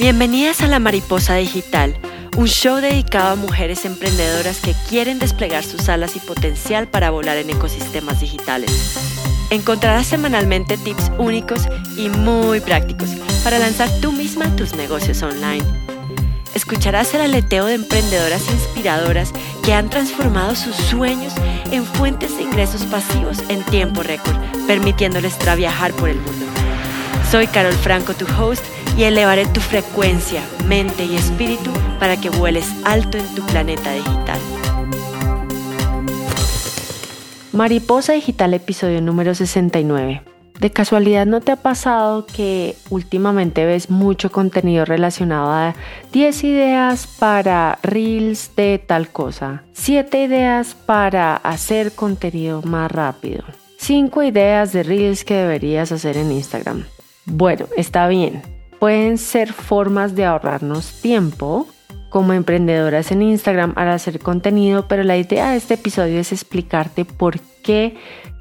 Bienvenidas a La Mariposa Digital, un show dedicado a mujeres emprendedoras que quieren desplegar sus alas y potencial para volar en ecosistemas digitales. Encontrarás semanalmente tips únicos y muy prácticos para lanzar tú misma tus negocios online. Escucharás el aleteo de emprendedoras inspiradoras que han transformado sus sueños en fuentes de ingresos pasivos en tiempo récord, permitiéndoles viajar por el mundo. Soy Carol Franco, tu host, y elevaré tu frecuencia, mente y espíritu para que vueles alto en tu planeta digital. Mariposa Digital, episodio número 69. ¿De casualidad no te ha pasado que últimamente ves mucho contenido relacionado a 10 ideas para reels de tal cosa? 7 ideas para hacer contenido más rápido. 5 ideas de reels que deberías hacer en Instagram. Bueno, está bien. Pueden ser formas de ahorrarnos tiempo como emprendedoras en Instagram al hacer contenido, pero la idea de este episodio es explicarte por qué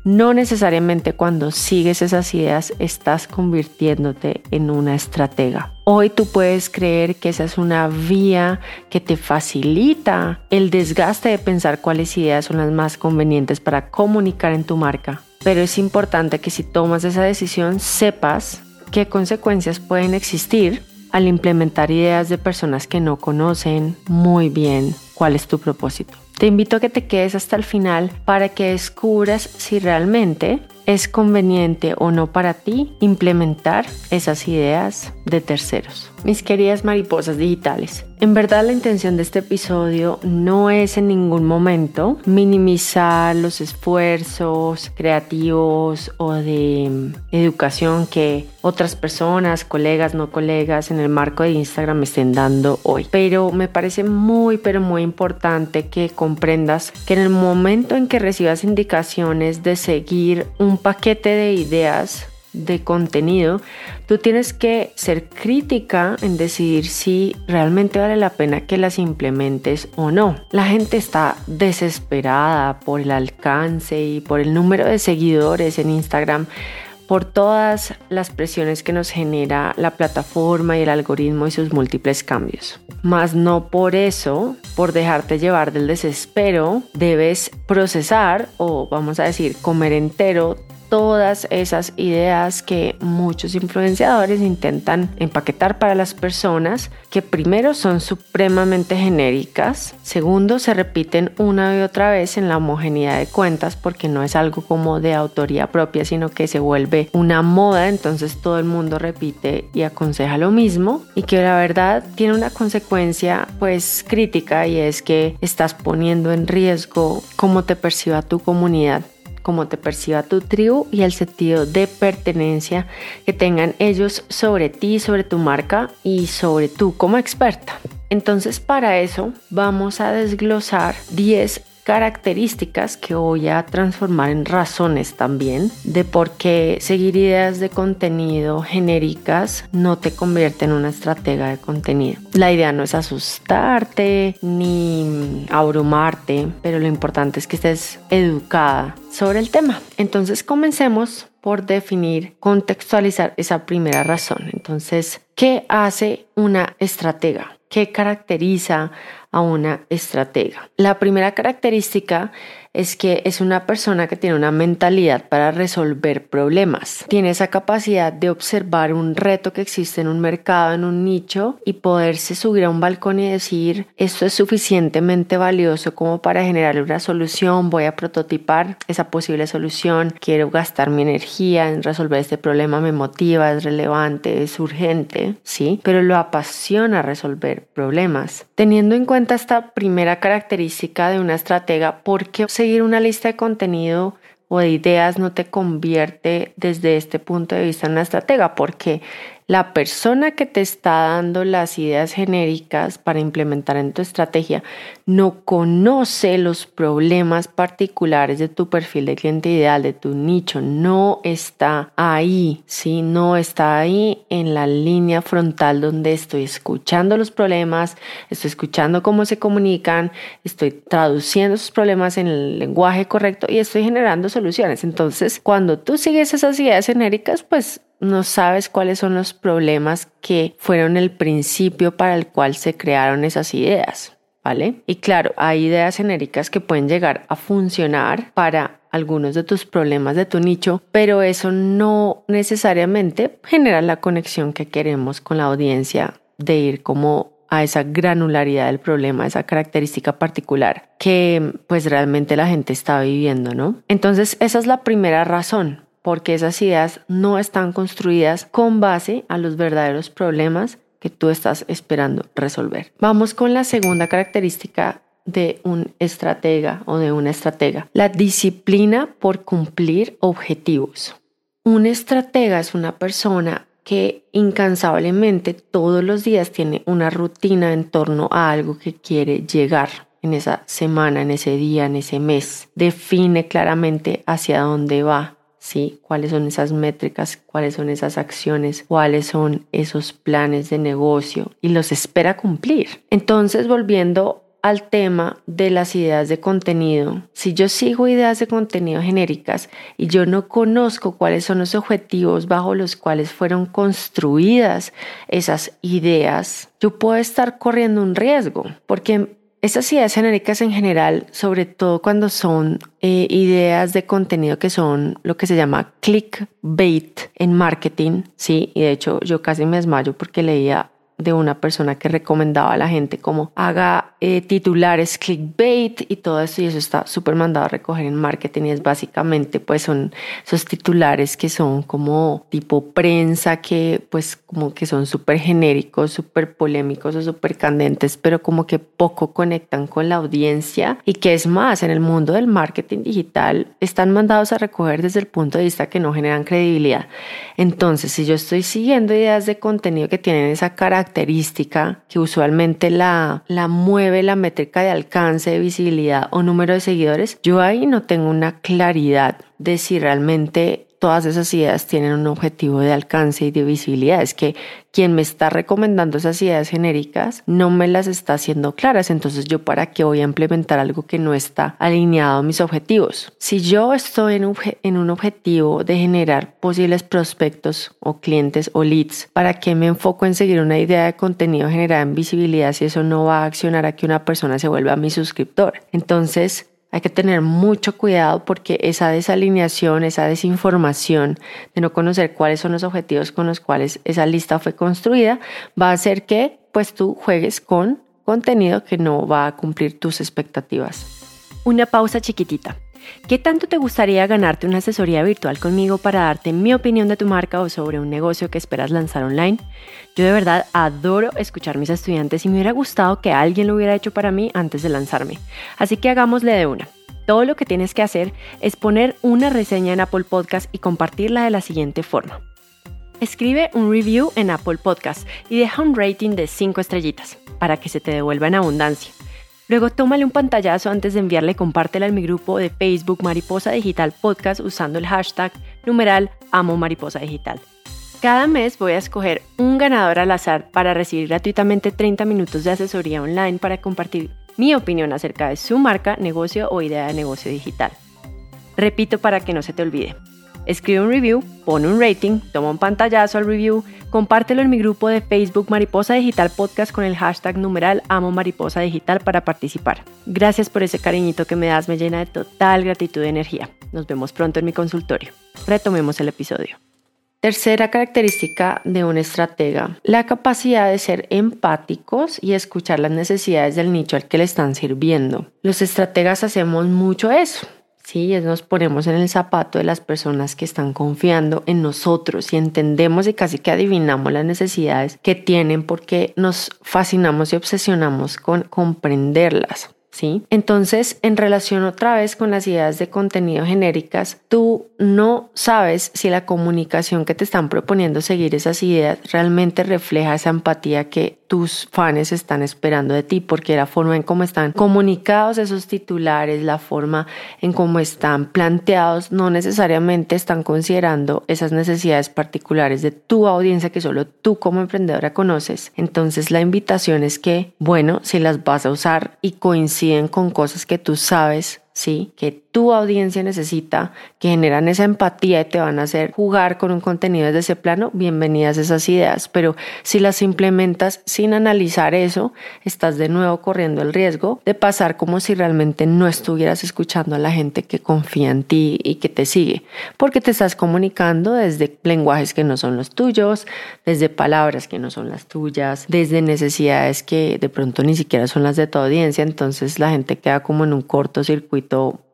no necesariamente cuando sigues esas ideas estás convirtiéndote en una estratega. Hoy tú puedes creer que esa es una vía que te facilita el desgaste de pensar cuáles ideas son las más convenientes para comunicar en tu marca. Pero es importante que si tomas esa decisión sepas qué consecuencias pueden existir al implementar ideas de personas que no conocen muy bien cuál es tu propósito. Te invito a que te quedes hasta el final para que descubras si realmente es conveniente o no para ti implementar esas ideas de terceros. Mis queridas mariposas digitales, en verdad la intención de este episodio no es en ningún momento minimizar los esfuerzos creativos o de educación que otras personas, colegas, no colegas en el marco de Instagram me estén dando hoy. Pero me parece muy, pero muy importante que comprendas que en el momento en que recibas indicaciones de seguir un paquete de ideas de contenido, tú tienes que ser crítica en decidir si realmente vale la pena que las implementes o no. La gente está desesperada por el alcance y por el número de seguidores en Instagram por todas las presiones que nos genera la plataforma y el algoritmo y sus múltiples cambios. Mas no por eso, por dejarte llevar del desespero, debes procesar o vamos a decir comer entero todas esas ideas que muchos influenciadores intentan empaquetar para las personas, que primero son supremamente genéricas, segundo se repiten una y otra vez en la homogeneidad de cuentas porque no es algo como de autoría propia, sino que se vuelve una moda, entonces todo el mundo repite y aconseja lo mismo y que la verdad tiene una consecuencia pues crítica y es que estás poniendo en riesgo cómo te perciba tu comunidad cómo te perciba tu tribu y el sentido de pertenencia que tengan ellos sobre ti, sobre tu marca y sobre tú como experta. Entonces para eso vamos a desglosar 10 características que voy a transformar en razones también de por qué seguir ideas de contenido genéricas no te convierte en una estratega de contenido. La idea no es asustarte ni abrumarte, pero lo importante es que estés educada sobre el tema. Entonces comencemos por definir, contextualizar esa primera razón. Entonces, ¿qué hace una estratega? ¿Qué caracteriza a una estratega? La primera característica es que es una persona que tiene una mentalidad para resolver problemas. Tiene esa capacidad de observar un reto que existe en un mercado, en un nicho y poderse subir a un balcón y decir, esto es suficientemente valioso como para generar una solución, voy a prototipar esa posible solución, quiero gastar mi energía en resolver este problema, me motiva, es relevante, es urgente, ¿sí? Pero lo apasiona resolver problemas. Teniendo en cuenta esta primera característica de una estratega, ¿por qué seguir una lista de contenido o de ideas no te convierte desde este punto de vista en una estratega, porque la persona que te está dando las ideas genéricas para implementar en tu estrategia no conoce los problemas particulares de tu perfil de cliente ideal, de tu nicho, no está ahí, ¿sí? No está ahí en la línea frontal donde estoy escuchando los problemas, estoy escuchando cómo se comunican, estoy traduciendo esos problemas en el lenguaje correcto y estoy generando soluciones. Entonces, cuando tú sigues esas ideas genéricas, pues no sabes cuáles son los problemas que fueron el principio para el cual se crearon esas ideas. ¿Vale? Y claro, hay ideas genéricas que pueden llegar a funcionar para algunos de tus problemas de tu nicho, pero eso no necesariamente genera la conexión que queremos con la audiencia de ir como a esa granularidad del problema, esa característica particular que pues realmente la gente está viviendo, ¿no? Entonces esa es la primera razón, porque esas ideas no están construidas con base a los verdaderos problemas que tú estás esperando resolver. Vamos con la segunda característica de un estratega o de una estratega, la disciplina por cumplir objetivos. Un estratega es una persona que incansablemente todos los días tiene una rutina en torno a algo que quiere llegar en esa semana, en ese día, en ese mes. Define claramente hacia dónde va, ¿sí? ¿Cuáles son esas métricas? ¿Cuáles son esas acciones? ¿Cuáles son esos planes de negocio? Y los espera cumplir. Entonces, volviendo al tema de las ideas de contenido, si yo sigo ideas de contenido genéricas y yo no conozco cuáles son los objetivos bajo los cuales fueron construidas esas ideas, yo puedo estar corriendo un riesgo, porque esas ideas genéricas en general, sobre todo cuando son eh, ideas de contenido que son lo que se llama clickbait en marketing, sí, y de hecho yo casi me desmayo porque leía de una persona que recomendaba a la gente como haga eh, titulares clickbait y todo eso y eso está súper mandado a recoger en marketing y es básicamente pues son esos titulares que son como tipo prensa que pues como que son súper genéricos, súper polémicos o súper candentes pero como que poco conectan con la audiencia y que es más en el mundo del marketing digital están mandados a recoger desde el punto de vista que no generan credibilidad. Entonces si yo estoy siguiendo ideas de contenido que tienen esa característica característica que usualmente la, la mueve la métrica de alcance, visibilidad o número de seguidores, yo ahí no tengo una claridad de si realmente todas esas ideas tienen un objetivo de alcance y de visibilidad. Es que quien me está recomendando esas ideas genéricas no me las está haciendo claras. Entonces yo para qué voy a implementar algo que no está alineado a mis objetivos. Si yo estoy en un, en un objetivo de generar posibles prospectos o clientes o leads, ¿para qué me enfoco en seguir una idea de contenido generada en visibilidad si eso no va a accionar a que una persona se vuelva mi suscriptor? Entonces, hay que tener mucho cuidado porque esa desalineación, esa desinformación de no conocer cuáles son los objetivos con los cuales esa lista fue construida, va a hacer que pues tú juegues con contenido que no va a cumplir tus expectativas. Una pausa chiquitita. ¿Qué tanto te gustaría ganarte una asesoría virtual conmigo para darte mi opinión de tu marca o sobre un negocio que esperas lanzar online? Yo de verdad adoro escuchar a mis estudiantes y me hubiera gustado que alguien lo hubiera hecho para mí antes de lanzarme. Así que hagámosle de una. Todo lo que tienes que hacer es poner una reseña en Apple Podcast y compartirla de la siguiente forma. Escribe un review en Apple Podcast y deja un rating de 5 estrellitas para que se te devuelva en abundancia. Luego tómale un pantallazo antes de enviarle y compártela en mi grupo de Facebook Mariposa Digital Podcast usando el hashtag numeral Amo Mariposa Digital. Cada mes voy a escoger un ganador al azar para recibir gratuitamente 30 minutos de asesoría online para compartir mi opinión acerca de su marca, negocio o idea de negocio digital. Repito para que no se te olvide. Escribe un review, pon un rating, toma un pantallazo al review, compártelo en mi grupo de Facebook Mariposa Digital Podcast con el hashtag numeral Amo Mariposa Digital para participar. Gracias por ese cariñito que me das, me llena de total gratitud y energía. Nos vemos pronto en mi consultorio. Retomemos el episodio. Tercera característica de un estratega, la capacidad de ser empáticos y escuchar las necesidades del nicho al que le están sirviendo. Los estrategas hacemos mucho eso Sí, nos ponemos en el zapato de las personas que están confiando en nosotros y entendemos y casi que adivinamos las necesidades que tienen porque nos fascinamos y obsesionamos con comprenderlas. ¿Sí? Entonces, en relación otra vez con las ideas de contenido genéricas, tú no sabes si la comunicación que te están proponiendo seguir esas ideas realmente refleja esa empatía que tus fans están esperando de ti, porque la forma en cómo están comunicados esos titulares, la forma en cómo están planteados, no necesariamente están considerando esas necesidades particulares de tu audiencia que solo tú como emprendedora conoces. Entonces la invitación es que, bueno, si las vas a usar y coinciden con cosas que tú sabes ¿sí? Que tu audiencia necesita, que generan esa empatía y te van a hacer jugar con un contenido desde ese plano, bienvenidas esas ideas. Pero si las implementas sin analizar eso, estás de nuevo corriendo el riesgo de pasar como si realmente no estuvieras escuchando a la gente que confía en ti y que te sigue, porque te estás comunicando desde lenguajes que no son los tuyos, desde palabras que no son las tuyas, desde necesidades que de pronto ni siquiera son las de tu audiencia, entonces la gente queda como en un cortocircuito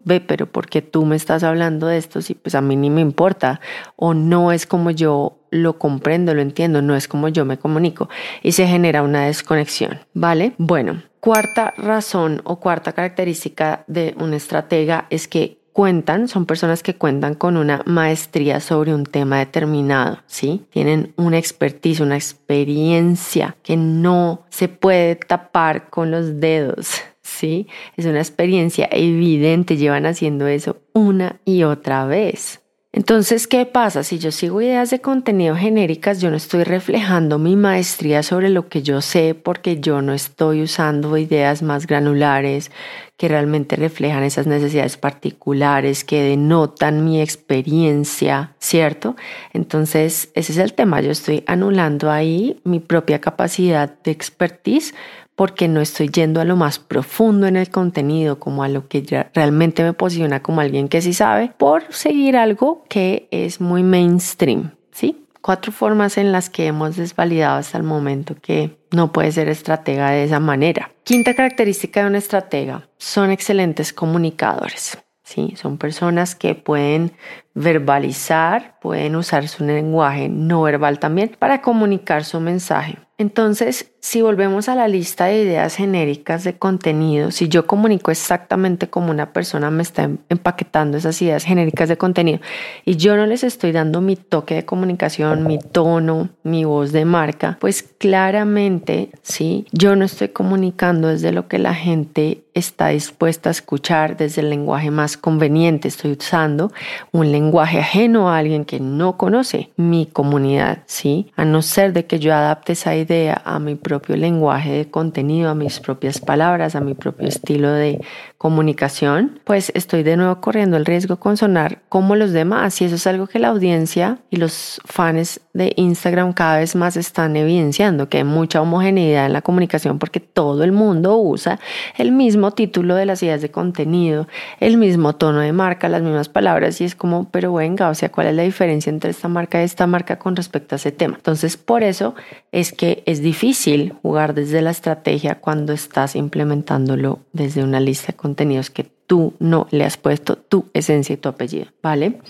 ve, pero ¿por qué tú me estás hablando de esto si pues a mí ni me importa? O no es como yo lo comprendo, lo entiendo, no es como yo me comunico y se genera una desconexión, ¿vale? Bueno, cuarta razón o cuarta característica de un estratega es que cuentan, son personas que cuentan con una maestría sobre un tema determinado, ¿sí? Tienen una expertise, una experiencia que no se puede tapar con los dedos. ¿Sí? Es una experiencia evidente, llevan haciendo eso una y otra vez. Entonces, ¿qué pasa? Si yo sigo ideas de contenido genéricas, yo no estoy reflejando mi maestría sobre lo que yo sé porque yo no estoy usando ideas más granulares que realmente reflejan esas necesidades particulares, que denotan mi experiencia, ¿cierto? Entonces, ese es el tema. Yo estoy anulando ahí mi propia capacidad de expertise porque no estoy yendo a lo más profundo en el contenido, como a lo que realmente me posiciona como alguien que sí sabe, por seguir algo que es muy mainstream, ¿sí? Cuatro formas en las que hemos desvalidado hasta el momento que no puede ser estratega de esa manera. Quinta característica de un estratega, son excelentes comunicadores. ¿sí? Son personas que pueden verbalizar, pueden usar su lenguaje no verbal también para comunicar su mensaje. Entonces, si volvemos a la lista de ideas genéricas de contenido, si yo comunico exactamente como una persona me está em-, empaquetando esas ideas genéricas de contenido y yo no les estoy dando mi toque de comunicación, mi tono, mi voz de marca, pues claramente, sí, yo no estoy comunicando desde lo que la gente está dispuesta a escuchar, desde el lenguaje más conveniente. Estoy usando un lenguaje ajeno a alguien que no conoce mi comunidad, sí, a no ser de que yo adapte esa idea a mi propio lenguaje de contenido, a mis propias palabras, a mi propio estilo de comunicación, pues estoy de nuevo corriendo el riesgo con sonar como los demás. Y eso es algo que la audiencia y los fans de Instagram cada vez más están evidenciando, que hay mucha homogeneidad en la comunicación porque todo el mundo usa el mismo título de las ideas de contenido, el mismo tono de marca, las mismas palabras. Y es como, pero venga, o sea, ¿cuál es la diferencia entre esta marca y esta marca con respecto a ese tema? Entonces, por eso es que es difícil jugar desde la estrategia cuando estás implementándolo desde una lista de contenidos que tú no le has puesto tu esencia y tu apellido, ¿vale?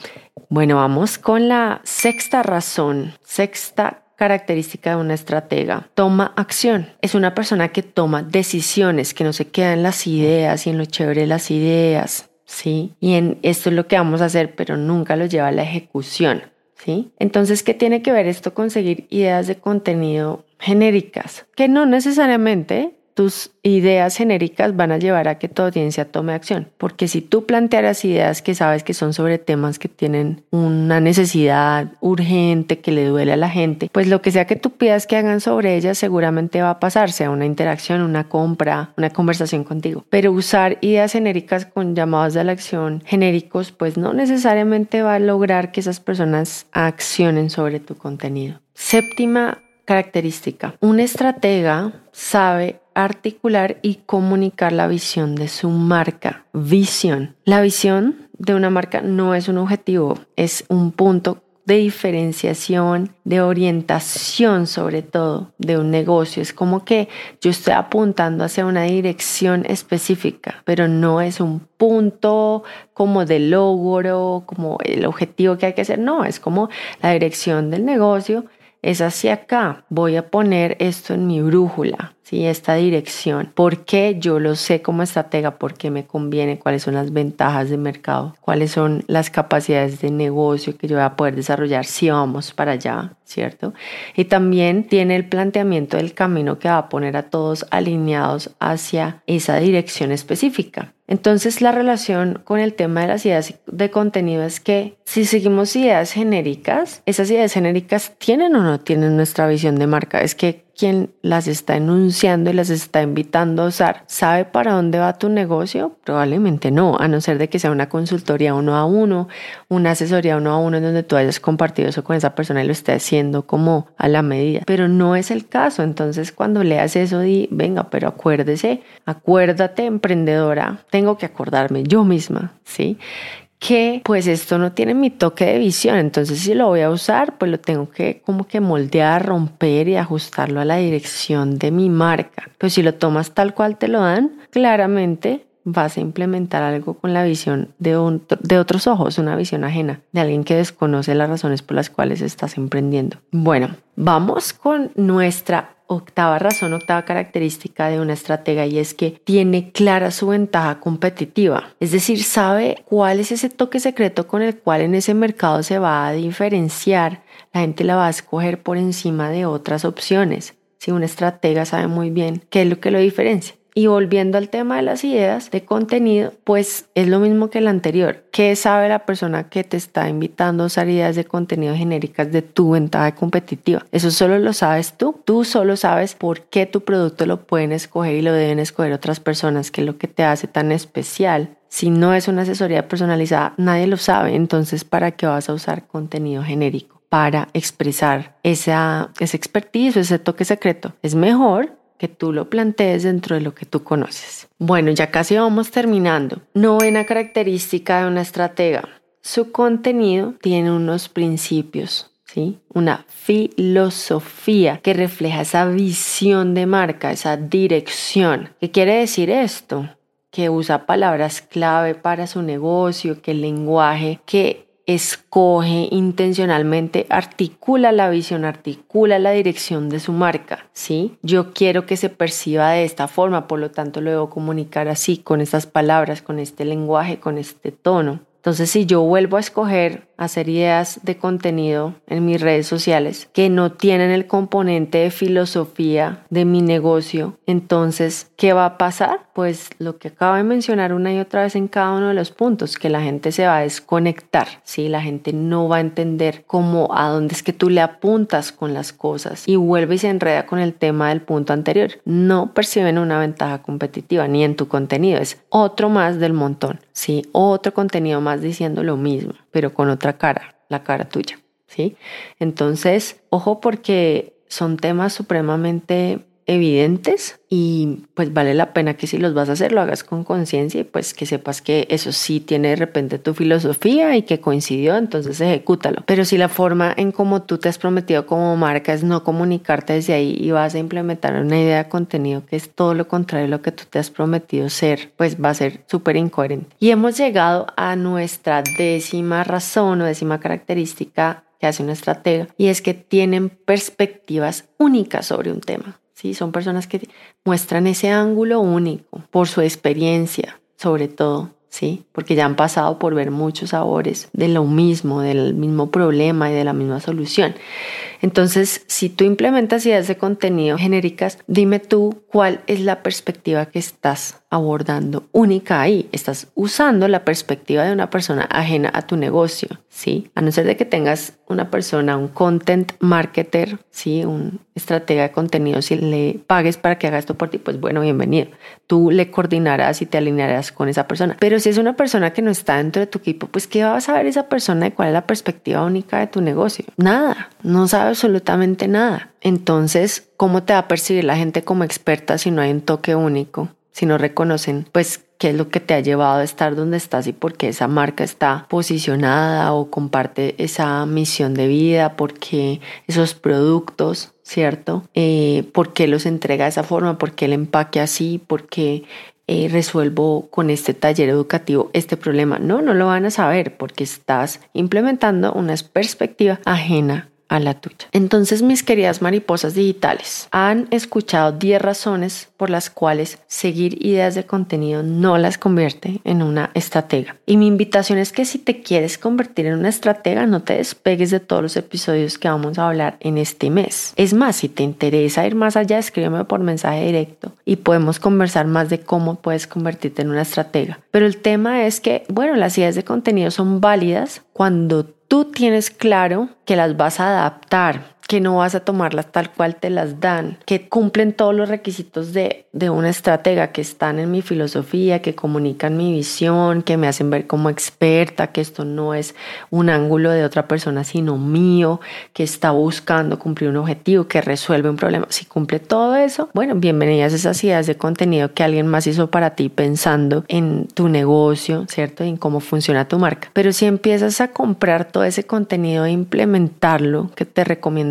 Bueno, vamos con la sexta razón, sexta característica de una estratega. Toma acción. Es una persona que toma decisiones, que no se queda en las ideas y en lo chévere de las ideas, ¿sí? Y en esto es lo que vamos a hacer, pero nunca lo lleva a la ejecución. ¿Sí? Entonces, ¿qué tiene que ver esto con seguir ideas de contenido genéricas, que no necesariamente tus ideas genéricas van a llevar a que tu audiencia tome acción. Porque si tú plantearas ideas que sabes que son sobre temas que tienen una necesidad urgente, que le duele a la gente, pues lo que sea que tú pidas que hagan sobre ellas seguramente va a pasar, sea una interacción, una compra, una conversación contigo. Pero usar ideas genéricas con llamados de la acción genéricos, pues no necesariamente va a lograr que esas personas accionen sobre tu contenido. Séptima característica. Un estratega sabe articular y comunicar la visión de su marca. Visión. La visión de una marca no es un objetivo, es un punto de diferenciación, de orientación sobre todo de un negocio. Es como que yo estoy apuntando hacia una dirección específica, pero no es un punto como de logro, como el objetivo que hay que hacer. No, es como la dirección del negocio es hacia acá. Voy a poner esto en mi brújula, ¿sí? esta dirección. ¿Por qué yo lo sé como estratega? ¿Por qué me conviene? ¿Cuáles son las ventajas de mercado? ¿Cuáles son las capacidades de negocio que yo voy a poder desarrollar si vamos para allá? ¿Cierto? Y también tiene el planteamiento del camino que va a poner a todos alineados hacia esa dirección específica. Entonces la relación con el tema de las ideas de contenido es que si seguimos ideas genéricas, esas ideas genéricas tienen o no tienen nuestra visión de marca. Es que quien las está enunciando y las está invitando a usar sabe para dónde va tu negocio? Probablemente no, a no ser de que sea una consultoría uno a uno, una asesoría uno a uno en donde tú hayas compartido eso con esa persona y lo esté haciendo como a la medida. Pero no es el caso. Entonces cuando leas eso, di, venga, pero acuérdese, acuérdate, emprendedora, tengo que acordarme yo misma, ¿sí? Que pues esto no tiene mi toque de visión, entonces si lo voy a usar, pues lo tengo que como que moldear, romper y ajustarlo a la dirección de mi marca. Pues si lo tomas tal cual te lo dan, claramente vas a implementar algo con la visión de, de otros ojos, una visión ajena, de alguien que desconoce las razones por las cuales estás emprendiendo. Bueno, vamos con nuestra octava razón, octava característica de una estratega y es que tiene clara su ventaja competitiva. Es decir, sabe cuál es ese toque secreto con el cual en ese mercado se va a diferenciar. La gente la va a escoger por encima de otras opciones. Si una estratega sabe muy bien qué es lo que lo diferencia. Y volviendo al tema de las ideas de contenido, pues es lo mismo que el anterior. ¿Qué sabe la persona que te está invitando a usar ideas de contenido genéricas de tu ventaja competitiva? Eso solo lo sabes tú. Tú solo sabes por qué tu producto lo pueden escoger y lo deben escoger otras personas, que es lo que te hace tan especial. Si no es una asesoría personalizada, nadie lo sabe. Entonces, ¿para qué vas a usar contenido genérico? Para expresar esa, esa expertise, ese toque secreto. Es mejor que tú lo plantees dentro de lo que tú conoces. Bueno, ya casi vamos terminando. Novena característica de una estratega. Su contenido tiene unos principios, ¿sí? Una filosofía que refleja esa visión de marca, esa dirección. ¿Qué quiere decir esto? Que usa palabras clave para su negocio, que el lenguaje que escoge intencionalmente, articula la visión, articula la dirección de su marca, ¿sí? Yo quiero que se perciba de esta forma, por lo tanto lo debo comunicar así, con estas palabras, con este lenguaje, con este tono. Entonces, si yo vuelvo a escoger hacer ideas de contenido en mis redes sociales que no tienen el componente de filosofía de mi negocio, entonces, ¿qué va a pasar? Pues lo que acabo de mencionar una y otra vez en cada uno de los puntos, que la gente se va a desconectar, ¿sí? La gente no va a entender cómo, a dónde es que tú le apuntas con las cosas y vuelve y se enreda con el tema del punto anterior. No perciben una ventaja competitiva ni en tu contenido, es otro más del montón, ¿sí? Otro contenido más diciendo lo mismo, pero con otra cara, la cara tuya, ¿sí? Entonces, ojo porque son temas supremamente evidentes y pues vale la pena que si los vas a hacer lo hagas con conciencia y pues que sepas que eso sí tiene de repente tu filosofía y que coincidió, entonces ejecútalo. Pero si la forma en cómo tú te has prometido como marca es no comunicarte desde ahí y vas a implementar una idea de contenido que es todo lo contrario a lo que tú te has prometido ser, pues va a ser súper incoherente. Y hemos llegado a nuestra décima razón o décima característica que hace una estratega y es que tienen perspectivas únicas sobre un tema. ¿Sí? Son personas que muestran ese ángulo único por su experiencia, sobre todo, ¿sí? Porque ya han pasado por ver muchos sabores de lo mismo, del mismo problema y de la misma solución. Entonces, si tú implementas ideas de contenido genéricas, dime tú cuál es la perspectiva que estás abordando única ahí. Estás usando la perspectiva de una persona ajena a tu negocio, ¿sí? A no ser de que tengas una persona, un content marketer, ¿sí? Un estratega de contenido, si le pagues para que haga esto por ti, pues bueno, bienvenido. Tú le coordinarás y te alinearás con esa persona. Pero si es una persona que no está dentro de tu equipo, pues ¿qué va a saber esa persona de cuál es la perspectiva única de tu negocio? Nada, no sabe absolutamente nada. Entonces, ¿cómo te va a percibir la gente como experta si no hay un toque único? Si no reconocen, pues, qué es lo que te ha llevado a estar donde estás y por qué esa marca está posicionada o comparte esa misión de vida, por qué esos productos, ¿cierto? Eh, ¿Por qué los entrega de esa forma? ¿Por qué el empaque así? ¿Por qué eh, resuelvo con este taller educativo este problema? No, no lo van a saber porque estás implementando una perspectiva ajena a la tuya. Entonces, mis queridas mariposas digitales, han escuchado 10 razones por las cuales seguir ideas de contenido no las convierte en una estratega. Y mi invitación es que si te quieres convertir en una estratega, no te despegues de todos los episodios que vamos a hablar en este mes. Es más, si te interesa ir más allá, escríbeme por mensaje directo y podemos conversar más de cómo puedes convertirte en una estratega. Pero el tema es que, bueno, las ideas de contenido son válidas cuando tú tienes claro que las vas a adaptar que no vas a tomarlas tal cual te las dan, que cumplen todos los requisitos de, de una estratega, que están en mi filosofía, que comunican mi visión, que me hacen ver como experta, que esto no es un ángulo de otra persona, sino mío, que está buscando cumplir un objetivo, que resuelve un problema. Si cumple todo eso, bueno, bienvenidas a esas ideas de contenido que alguien más hizo para ti pensando en tu negocio, ¿cierto? Y en cómo funciona tu marca. Pero si empiezas a comprar todo ese contenido e implementarlo, que te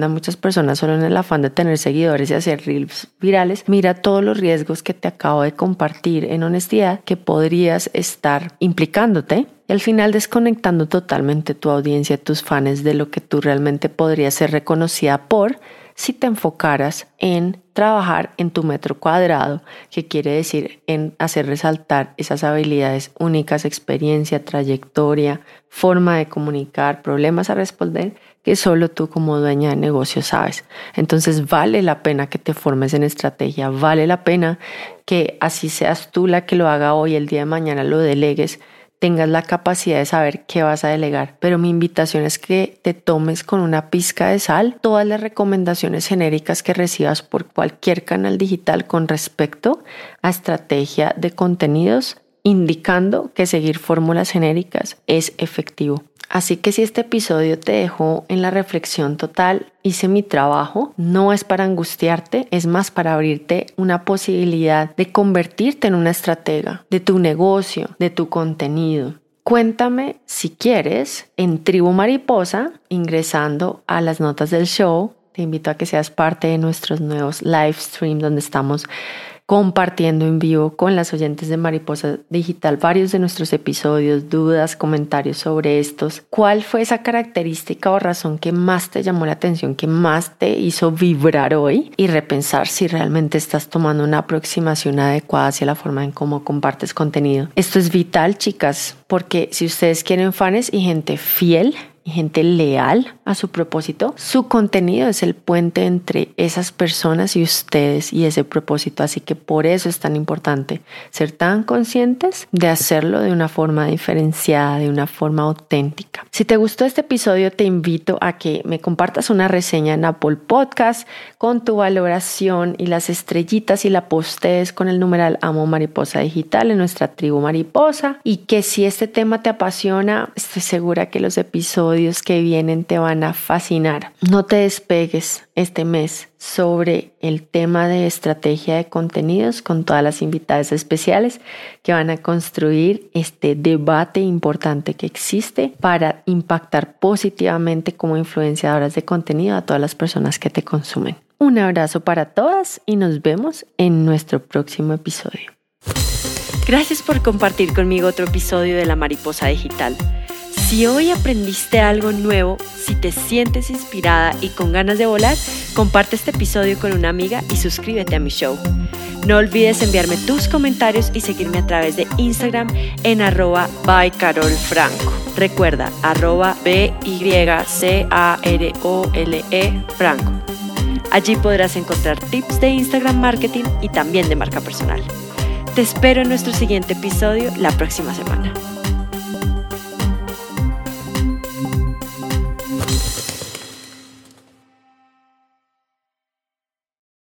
muchas personas solo en el afán de tener seguidores y hacer reels virales, mira todos los riesgos que te acabo de compartir en honestidad que podrías estar implicándote y al final desconectando totalmente tu audiencia, tus fans de lo que tú realmente podrías ser reconocida por si te enfocaras en trabajar en tu metro cuadrado, que quiere decir en hacer resaltar esas habilidades únicas, experiencia, trayectoria, forma de comunicar, problemas a responder, que solo tú como dueña de negocio sabes. Entonces vale la pena que te formes en estrategia, vale la pena que así seas tú la que lo haga hoy, el día de mañana lo delegues tengas la capacidad de saber qué vas a delegar. Pero mi invitación es que te tomes con una pizca de sal todas las recomendaciones genéricas que recibas por cualquier canal digital con respecto a estrategia de contenidos, indicando que seguir fórmulas genéricas es efectivo. Así que si este episodio te dejó en la reflexión total, hice mi trabajo, no es para angustiarte, es más para abrirte una posibilidad de convertirte en una estratega de tu negocio, de tu contenido. Cuéntame si quieres en Tribu Mariposa, ingresando a las notas del show. Te invito a que seas parte de nuestros nuevos live streams donde estamos compartiendo en vivo con las oyentes de Mariposa Digital varios de nuestros episodios, dudas, comentarios sobre estos. ¿Cuál fue esa característica o razón que más te llamó la atención, que más te hizo vibrar hoy y repensar si realmente estás tomando una aproximación adecuada hacia la forma en cómo compartes contenido? Esto es vital, chicas, porque si ustedes quieren fans y gente fiel, gente leal a su propósito, su contenido es el puente entre esas personas y ustedes y ese propósito. Así que por eso es tan importante ser tan conscientes de hacerlo de una forma diferenciada, de una forma auténtica. Si te gustó este episodio, te invito a que me compartas una reseña en Apple Podcast con tu valoración y las estrellitas y la postees con el numeral Amo Mariposa Digital en nuestra tribu Mariposa. Y que si este tema te apasiona, estoy segura que los episodios que vienen te van a fascinar. No te despegues este mes sobre el tema de estrategia de contenidos con todas las invitadas especiales que van a construir este debate importante que existe para impactar positivamente como influenciadoras de contenido a todas las personas que te consumen. Un abrazo para todas y nos vemos en nuestro próximo episodio. Gracias por compartir conmigo otro episodio de La Mariposa Digital. Si hoy aprendiste algo nuevo, si te sientes inspirada y con ganas de volar, comparte este episodio con una amiga y suscríbete a mi show. No olvides enviarme tus comentarios y seguirme a través de Instagram en arroba by Carol Franco. Recuerda, arroba B-Y-C-A-R-O-L-E Franco. Allí podrás encontrar tips de Instagram marketing y también de marca personal. Te espero en nuestro siguiente episodio la próxima semana.